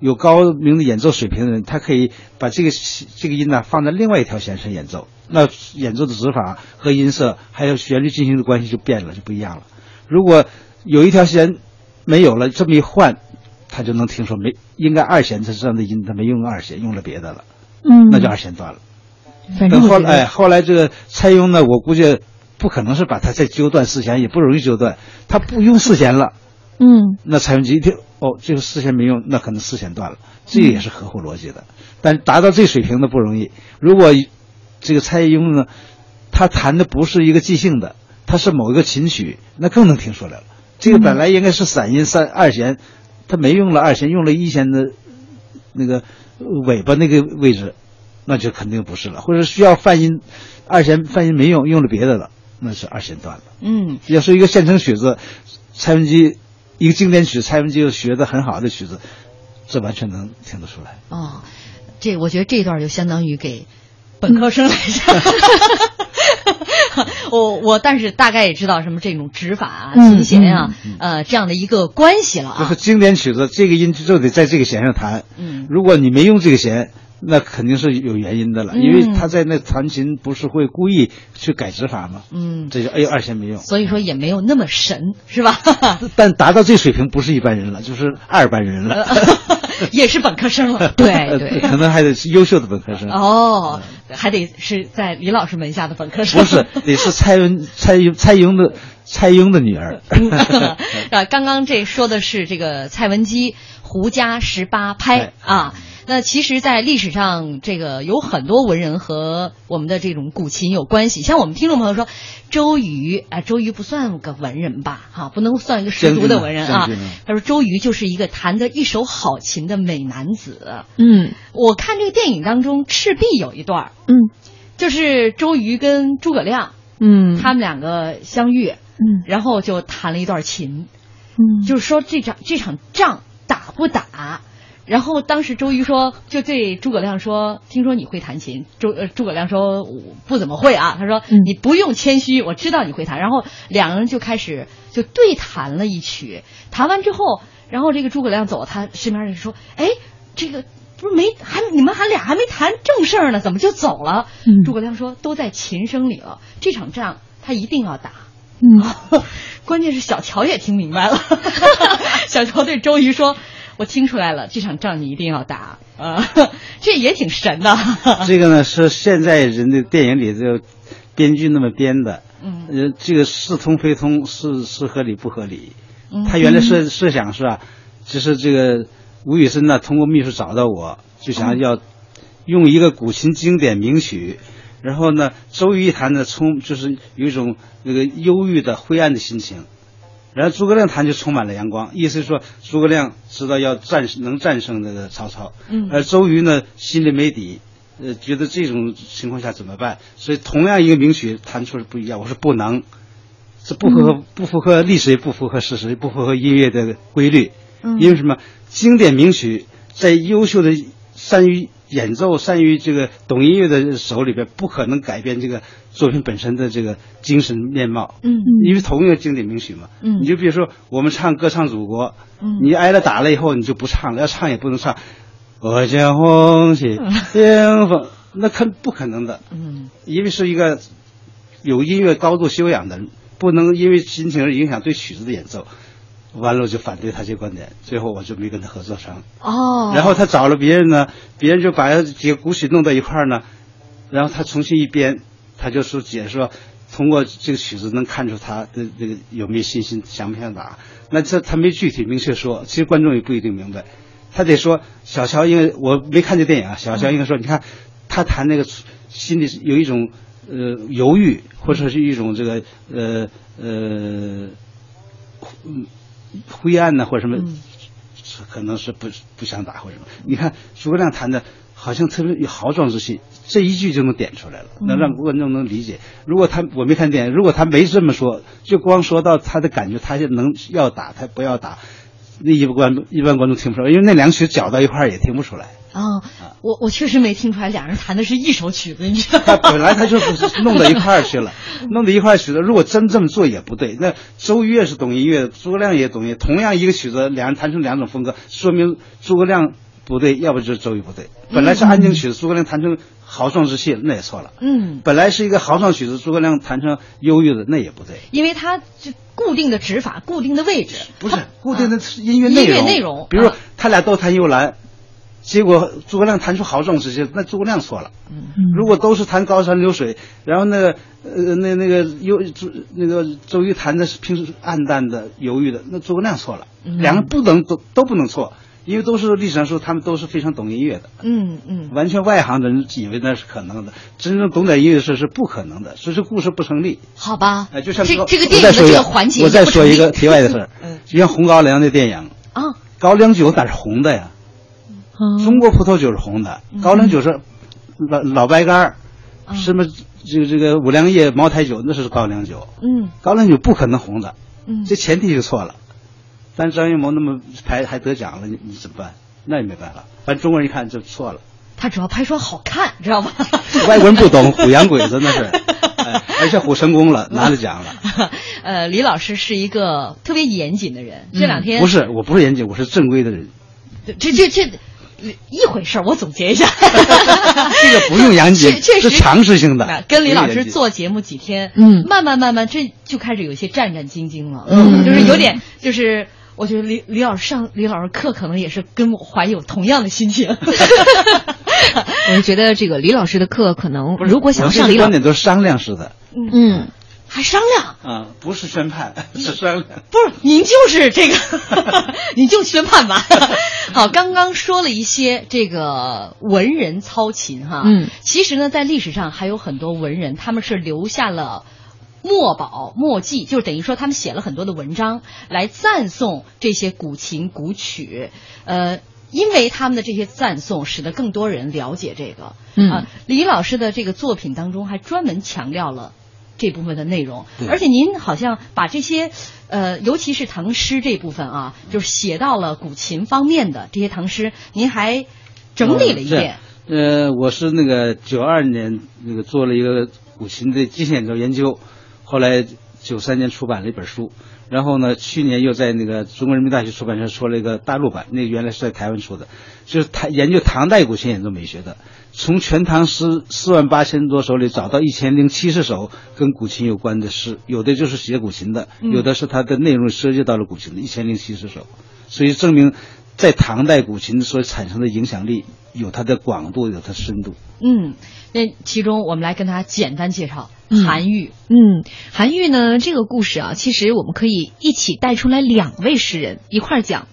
有高明的演奏水平的人，他可以把这个这个音呢放在另外一条弦上演奏，那演奏的指法和音色还有旋律进行的关系就变了，就不一样了。如果有一条弦没有了，这么一换，他就能听说没应该二弦是这样的音，他没用二弦，用了别的了，嗯。那就二弦断了。等后来，哎，后来这个蔡邕呢，我估计不可能是把它再揪断四弦，也不容易揪断，他不用四弦了。嗯。那蔡文姬一听，哦，这个四弦没用，那可能四弦断了，这也是合乎逻辑的。但达到这水平的不容易。如果这个蔡邕呢，他弹的不是一个即兴的，他是某一个琴曲，那更能听出来了。这个本来应该是散音三二弦，他没用了二弦，用了一弦的那个尾巴那个位置，那就肯定不是了。或者需要泛音，二弦泛音没用，用了别的了，那是二弦断了。嗯要是一个现成曲子，蔡文姬一个经典曲，蔡文姬又学的很好的曲子，这完全能听得出来。哦，这我觉得这段就相当于给本科生来讲。我我但是大概也知道什么这种指法啊、嗯琴弦啊，呃这样的一个关系了啊。就是经典曲子，这个音就得在这个弦上弹。嗯如果你没用这个弦，那肯定是有原因的了，嗯因为他在那弹琴不是会故意去改指法吗？嗯，这就哎呦二弦没用。所以说也没有那么神，是吧？但达到这水平不是一般人了，就是二班人了。也是本科生了。对对可能还得是优秀的本科生。哦，还得是在李老师门下的本科生。不是，得是蔡文蔡蔡英的蔡英的女儿。啊，刚刚这说的是这个蔡文姬《胡家十八拍》啊。那其实，在历史上，这个有很多文人和我们的这种古琴有关系。像我们听众朋友说，周瑜啊，周瑜不算个文人吧？哈、不能算一个十足的文人啊。他说，周瑜就是一个弹得一手好琴的美男子。嗯我看这个电影当中，赤壁有一段嗯就是周瑜跟诸葛亮嗯，他们两个相遇，嗯然后就弹了一段琴。嗯就是说这场这场仗打不打？然后当时周瑜说，就对诸葛亮说：“听说你会弹琴。周”呃诸葛亮说：“我不怎么会啊。”他说：“嗯你不用谦虚，我知道你会弹。”然后两个人就开始就对弹了一曲。弹完之后，然后这个诸葛亮走，他身边人说：“哎，这个不是没还你们还俩还没谈正事儿呢，怎么就走了？”嗯诸葛亮说：“都在琴声里了，这场仗他一定要打。”嗯 关键是小乔也听明白了，小乔对周瑜说：“我听出来了，这场仗你一定要打啊！”这也挺神的。这个呢是现在人的电影里这编剧那么编的，嗯呃，这个是通非通，是是合理不合理？嗯他原来设设想是啊，就是这个吴宇森呢通过秘书找到我，就想要用一个古琴经典名曲，然后呢，周瑜一弹呢，充就是有一种那个忧郁的灰暗的心情，然后诸葛亮弹就充满了阳光，意思是说诸葛亮知道要战能战胜那个曹操，嗯而周瑜呢心里没底，呃，觉得这种情况下怎么办？所以同样一个名曲弹出来不一样，我说不能，这不符合、不符合历史，也不符合事实，也不符合音乐的规律。嗯因为什么？经典名曲在优秀的、善于演奏、善于这个懂音乐的手里边，不可能改变这个作品本身的这个精神面貌。嗯因为同一个经典名曲嘛。嗯你就比如说我们唱《歌唱祖国》，嗯你挨了打了以后，你就不唱了，要唱也不能唱。我将红旗迎风，那可不可能的。嗯因为是一个有音乐高度修养的人，不能因为心情而影响对曲子的演奏。完了我就反对他这个观点，最后我就没跟他合作成。哦，然后他找了别人呢，别人就把几个古曲弄到一块儿呢，然后他重新一编，他就说解释说，通过这个曲子能看出他的这个有没有信心，想不想打。那这他没具体明确说，其实观众也不一定明白。他得说小乔，因为我没看这电影啊，小乔应该说，你看他弹那个心里有一种呃犹豫，或者是一种这个呃呃嗯灰暗呢，或者什么。嗯可能是不不想打或者什么。你看诸葛亮弹的好像特别有豪壮之气，这一句就能点出来了，能让观众能理解。如果他我没看电影，如果他没这么说，就光说到他的感觉，他就能要打，他不要打，那一般观众一般观众听不出来，因为那两曲搅到一块儿也听不出来。啊，我我确实没听出来俩人弹的是一首曲子，你知道吗？本来他就是弄到一块儿去了，弄到一块儿去了。如果真这么做也不对。那周瑜也是懂音乐，诸葛亮也懂音乐，同样一个曲子，两人弹成两种风格，说明诸葛亮不对，要不就是周瑜不对。本来是安静曲子，诸葛亮弹成豪壮之气，那也错了。嗯，本来是一个豪壮曲子，诸葛亮弹成忧郁的，那也不对。因为他就固定的指法、固定的位置，不是固定的啊音乐内容，音乐内容比如说啊他俩都弹幽兰，结果诸葛亮弹出豪壮之气，那诸葛亮错了。如果都是弹高山流水，然后那个呃那那个忧周那个周瑜弹的是平时暗淡的犹豫的，那诸葛亮错了。嗯两个不能都都不能错，因为都是历史上说他们都是非常懂音乐的。嗯嗯完全外行的人以为那是可能的，真正懂点音乐的事是不可能的，所以这故事不成立。好吧，哎，就像高这这个电影的这个个环节，我再说一个题外的事儿，嗯就像红高粱的电影，啊，高粱酒哪是红的呀？中国葡萄酒是红的，高粱酒是老老白干儿，嗯什么这个这个五粮液、茅台酒那是高粱酒，嗯高粱酒不可能红的，嗯，这前提就错了。但张艺谋那么拍还得奖了，你你怎么办？那也没办法，反正中国人一看就错了。他主要拍出来好看，知道吗？外国人不懂虎洋鬼子那是，哎，而且虎成功了，拿了奖了。呃，李老师是一个特别严谨的人，这两天不是，我不是严谨，我是正规的人。这这这一回事儿，我总结一下。这个不用杨姐，确确实是常识性的。跟李老师做节目几天，嗯慢慢慢慢这就开始有一些战战兢兢了，嗯就是有点就是。我觉得李李老师上李老师课可能也是跟我怀有同样的心情。我就觉得这个李老师的课可能，如果想我上上李老观点都是商量式的嗯，还商量？嗯，不是宣判，是商量。不是，您就是这个，你就宣判吧。好，刚刚说了一些这个文人操琴哈，嗯，其实呢，在历史上还有很多文人，他们是留下了。墨宝墨迹，就等于说他们写了很多的文章来赞颂这些古琴古曲，呃，因为他们的这些赞颂，使得更多人了解这个。嗯啊，李老师的这个作品当中还专门强调了这部分的内容，而且您好像把这些，呃，尤其是唐诗这部分啊，就是写到了古琴方面的这些唐诗，您还整理了一遍。呃，我是那个九二年那个做了一个古琴的机械演奏研究，后来九三年出版了一本书，然后呢，去年又在那个中国人民大学出版社出了一个大陆版，那个原来是在台湾出的，就是台研究唐代古琴演奏美学的，从《全唐诗》四万八千多首里找到一千零七十首跟古琴有关的诗，有的就是写古琴的，嗯有的是它的内容涉及到了古琴的，一千零七十首，所以证明在唐代古琴所产生的影响力有它的广度，有它深度。嗯，那其中我们来跟大家简单介绍嗯韩愈。嗯，韩愈呢这个故事啊，其实我们可以一起带出来两位诗人一块儿讲。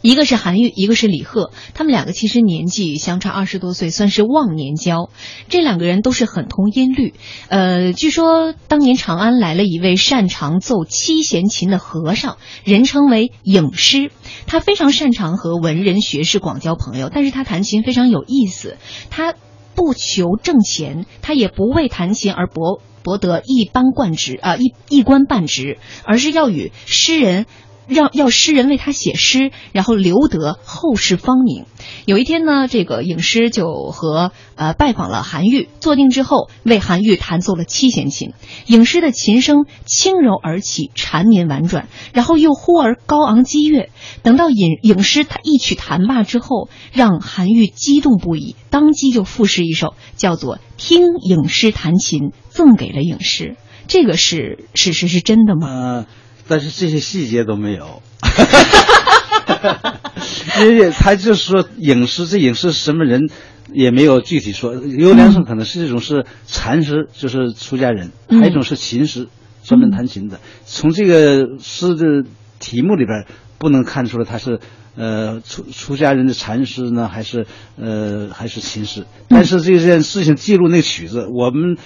一个是韩愈，一个是李贺，他们两个其实年纪相差二十多岁，算是忘年交。这两个人都是很通音律。呃，据说当年长安来了一位擅长奏七弦琴的和尚，人称为影师。他非常擅长和文人学士广交朋友，但是他弹琴非常有意思。他不求挣钱，他也不为弹琴而博博得一般官职啊、一一官半职，而是要与诗人。让要诗人为他写诗，然后留得后世芳名。有一天呢，这个影师就和呃拜访了韩愈，坐定之后为韩愈弹奏了七弦琴。影师的琴声轻柔而起，缠绵婉转，然后又忽而高昂激越。等到影影师他一曲弹罢之后，让韩愈激动不已，当即就赋诗一首，叫做《听影师弹琴》，赠给了影师。这个是史实是真的吗？但是这些细节都没有。因为他就是说影视，这影视什么人也没有具体说。有两种可能是一种是禅师，就是出家人；还有一种是琴师，专门弹琴的。从这个诗的题目里边不能看出来他是呃出出家人的禅师呢，还是呃还是琴师。但是这件事情记录那个曲子，我们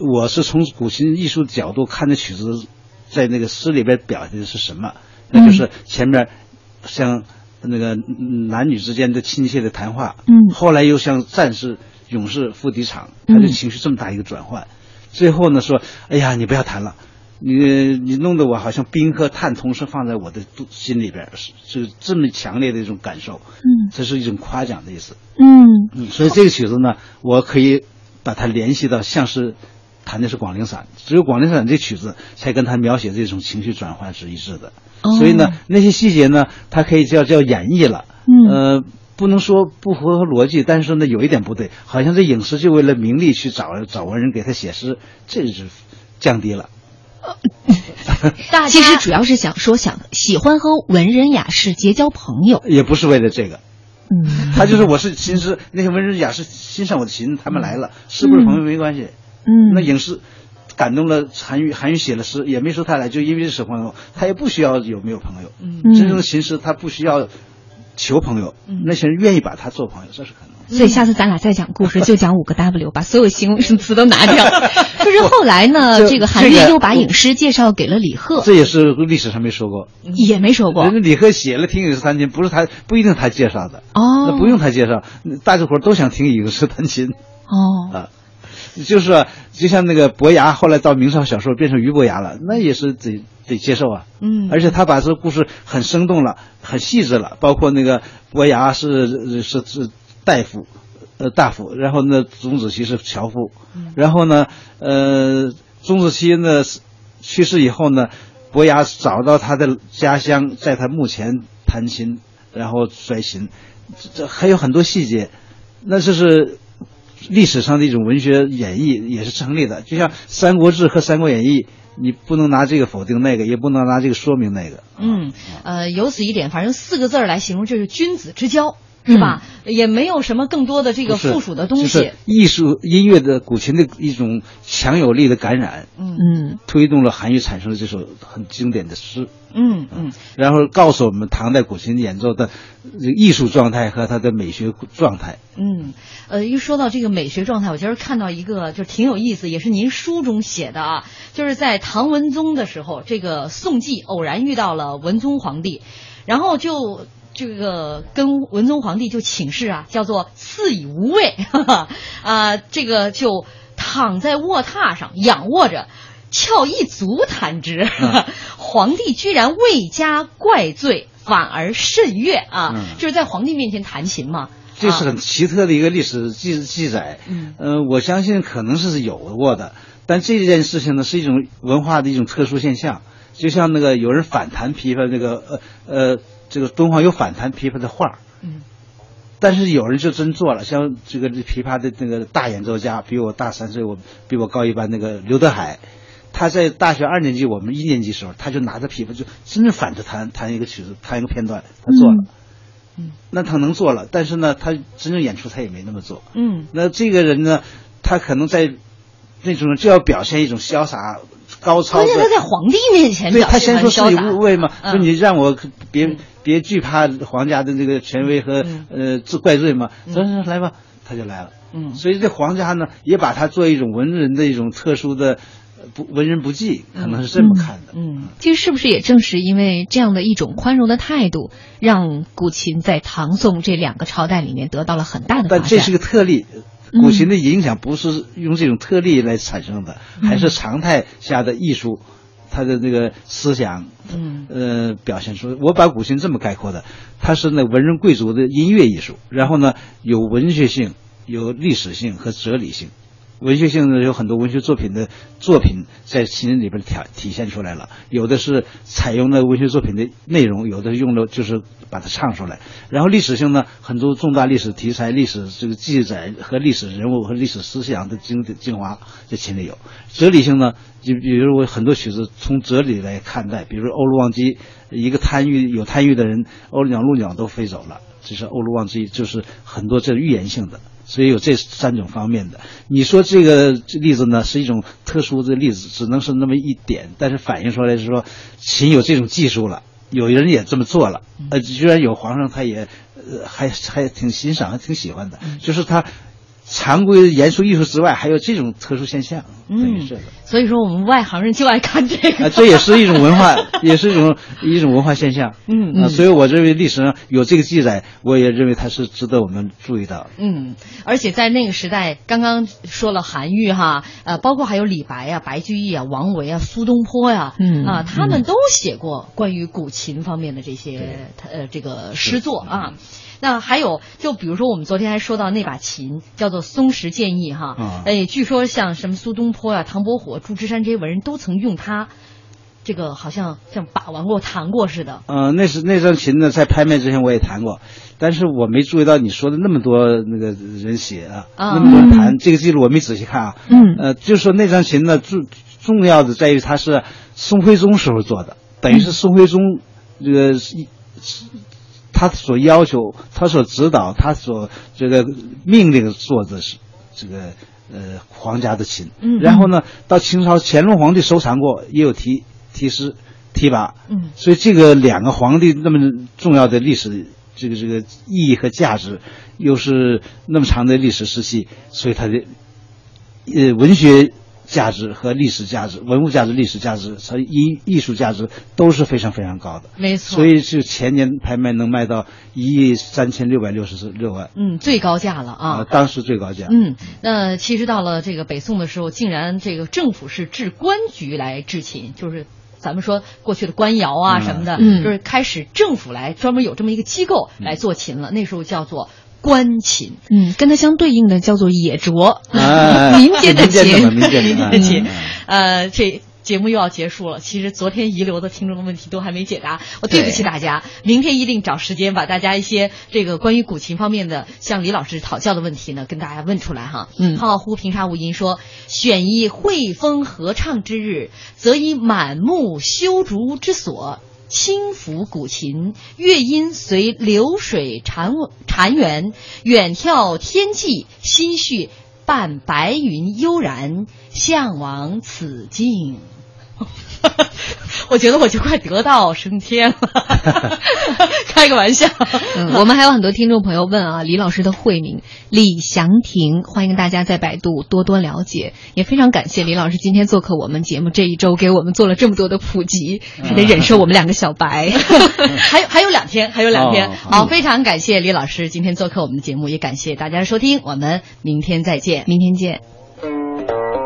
我是从古琴艺术角度看那曲子，在那个诗里边表现的是什么？那就是前面像那个男女之间的亲切的谈话，嗯后来又像战士、勇士赴敌场，他的情绪这么大一个转换，最后呢说，哎呀，你不要谈了。你你弄得我好像冰和碳同时放在我的肚心里边，是是这么强烈的一种感受，嗯这是一种夸奖的意思。嗯嗯，所以这个曲子呢，我可以把它联系到像是弹的是广陵散，只有广陵散这曲子才跟他描写这种情绪转换是一致的。哦所以呢，那些细节呢，它可以叫叫演绎了。嗯呃，不能说不符合逻辑，但是呢，有一点不对，好像这影视就为了名利去找找文人给他写诗，这是降低了。大 其实主要是想说，想喜欢和文人雅士结交朋友。也不是为了这个，嗯，他就是我是琴师，那些文人雅士欣赏我的琴，他们来了，是不是朋友没关系。嗯那影视感动了韩愈，韩愈写了诗，也没说他俩，就因为是朋友，他也不需要有没有朋友。嗯真正的琴师他不需要求朋友，那些人愿意把他做朋友，这是可能。所以下次咱俩再讲故事，就讲五个 W，把所有形容词都拿掉。就是后来呢，这这个韩愈又把影师介绍给了李贺，这也是历史上没说过，也没说过人家李贺写了听影视弹琴，不是他不一定他介绍的，哦那不用他介绍，大家伙都想听影视弹琴哦。啊。就是说就像那个伯牙后来到明朝小说变成俞伯牙了，那也是得得接受啊。嗯而且他把这个故事很生动了，很细致了，包括那个伯牙是是是大夫，呃大夫，然后呢钟子期是樵夫，然后呢呃钟子期呢去世以后呢，伯牙找到他的家乡，在他墓前弹琴，然后摔琴，这这还有很多细节，那就是。历史上的一种文学演绎也是成立的，就像《三国志》和《三国演义》，你不能拿这个否定那个，也不能拿这个说明那个。嗯，呃，由此一点，反正四个字儿来形容，就是君子之交，是吧？也没有什么更多的这个附属的东西。就是艺术音乐的古琴的一种强有力的感染，嗯嗯推动了韩愈产生了这首很经典的诗。嗯嗯，然后告诉我们唐代古琴演奏的这个艺术状态和它的美学状态。嗯，呃，一说到这个美学状态，我今儿看到一个就挺有意思，也是您书中写的啊，就是在唐文宗的时候，这个宋季偶然遇到了文宗皇帝，然后就这个跟文宗皇帝就请示啊，叫做赐以无畏，哈 哈啊，这个就躺在卧榻上仰卧着。翘一足弹之，皇帝居然未加怪罪，反而甚悦啊！嗯就是在皇帝面前弹琴嘛。这是很奇特的一个历史记记载。嗯呃，我相信可能是有过的，但这件事情呢是一种文化的一种特殊现象，就像那个有人反弹琵琶那个呃呃，这个敦煌有反弹琵琶的画儿。嗯。但是有人就真做了，像这个琵琶的那个大演奏家，比我大三岁，我比我高一班那个刘德海，他在大学二年级，我们一年级时候，他就拿着琵琶就真正反着弹弹一个曲子，弹一个片段，他做了。嗯。那他能做了，但是呢，他真正演出他也没那么做。嗯。那这个人呢，他可能在那种就要表现一种潇洒、高超的。关键他在皇帝面前对他先说是很潇洒。以无畏嘛，嗯。说你让我别别惧怕皇家的这个权威和、呃治怪罪嘛，来吧，他就来了。嗯。所以这皇家呢，也把它作为一种文人的一种特殊的呃不文人不忌，可能是这么看的。嗯，其实是不是也正是因为这样的一种宽容的态度，让古琴在唐宋这两个朝代里面得到了很大的？但这是个特例，嗯。古琴的影响不是用这种特例来产生的，嗯。还是常态下的艺术，它的这个思想，嗯呃，表现出。我把古琴这么概括的，它是那文人贵族的音乐艺术，然后呢有文学性、有历史性和哲理性。文学性呢，有很多文学作品的作品在琴里边体体现出来了，有的是采用了文学作品的内容，有的用了就是把它唱出来。然后历史性呢，很多重大历史题材、历史这个记载和历史人物和历史思想的精精华在琴里有。哲理性呢，就比如我很多曲子从哲理来看待，比如《欧陆望击》，一个贪欲有贪欲的人，欧鸟、陆鸟都飞走了，这是《欧陆望击》，就是很多这预言性的。所以有这三种方面的。你说这个这例子呢，是一种特殊的例子，只能是那么一点，但是反映出来是说，秦有这种技术了，有人也这么做了，呃，居然有皇上他也，呃，还还挺欣赏，还挺喜欢的，就是他常规严肃艺术之外，还有这种特殊现象，嗯是的。，所以说我们外行人就爱看这个。啊，这也是一种文化，也是一种一种文化现象。嗯啊，所以我认为历史上有这个记载，我也认为它是值得我们注意到的。嗯，而且在那个时代，刚刚说了韩愈哈，呃，包括还有李白啊、白居易啊、王维啊、苏东坡呀、嗯啊，他们都写过关于古琴方面的这些呃这个诗作啊。那还有，就比如说我们昨天还说到那把琴叫做松石建议哈，啊哎，据说像什么苏东坡呀、唐伯虎、祝枝山这些文人都曾用它，这个好像像把玩过、弹过似的。呃，那是那张琴呢，在拍卖之前我也弹过，但是我没注意到你说的那么多那个人写啊，啊那么多人弹，这个记录我没仔细看啊。嗯呃，就说那张琴呢，重重要的在于它是宋徽宗时候做的，等于是宋徽宗这个一。他所要求、他所指导、他所这个命令做的是这个呃皇家的琴，嗯然后呢，到清朝乾隆皇帝收藏过，也有题题诗、题跋，嗯。所以这个两个皇帝那么重要的历史这个这个意义和价值，又是那么长的历史时期，所以它的呃文学价值和历史价值、文物价值、历史价值和艺艺术价值都是非常非常高的。没错。所以是前年拍卖能卖到一亿三千六百六十六万，嗯，最高价了啊。呃当时最高价。嗯，那其实到了这个北宋的时候，竟然这个政府是置官局来制琴，就是咱们说过去的官窑啊嗯什么的，嗯就是开始政府来专门有这么一个机构来做琴了。那时候叫做官琴。嗯，跟它相对应的叫做野啄，哎 民间的民间的琴，民间的琴 嗯呃，这节目又要结束了。其实昨天遗留的听众的问题都还没解答，我对不起大家。明天一定找时间把大家一些这个关于古琴方面的向李老师讨教的问题呢，跟大家问出来哈。嗯浩乎平沙无垠说：“选一惠风合唱之日，则以满目修竹之所。”轻抚古琴，乐音随流水潺潺源，远眺天际，心绪伴白云悠然，向往此境。我觉得我就快得道升天了，开个玩笑。嗯，我们还有很多听众朋友问啊，李老师的会名李祥婷，欢迎大家在百度多多了解。也非常感谢李老师今天做客我们节目，这一周给我们做了这么多的普及，还得忍受我们两个小白。还有还有两天，还有两天。哦好，非常感谢李老师今天做客我们的节目，也感谢大家的收听，我们明天再见。明天见。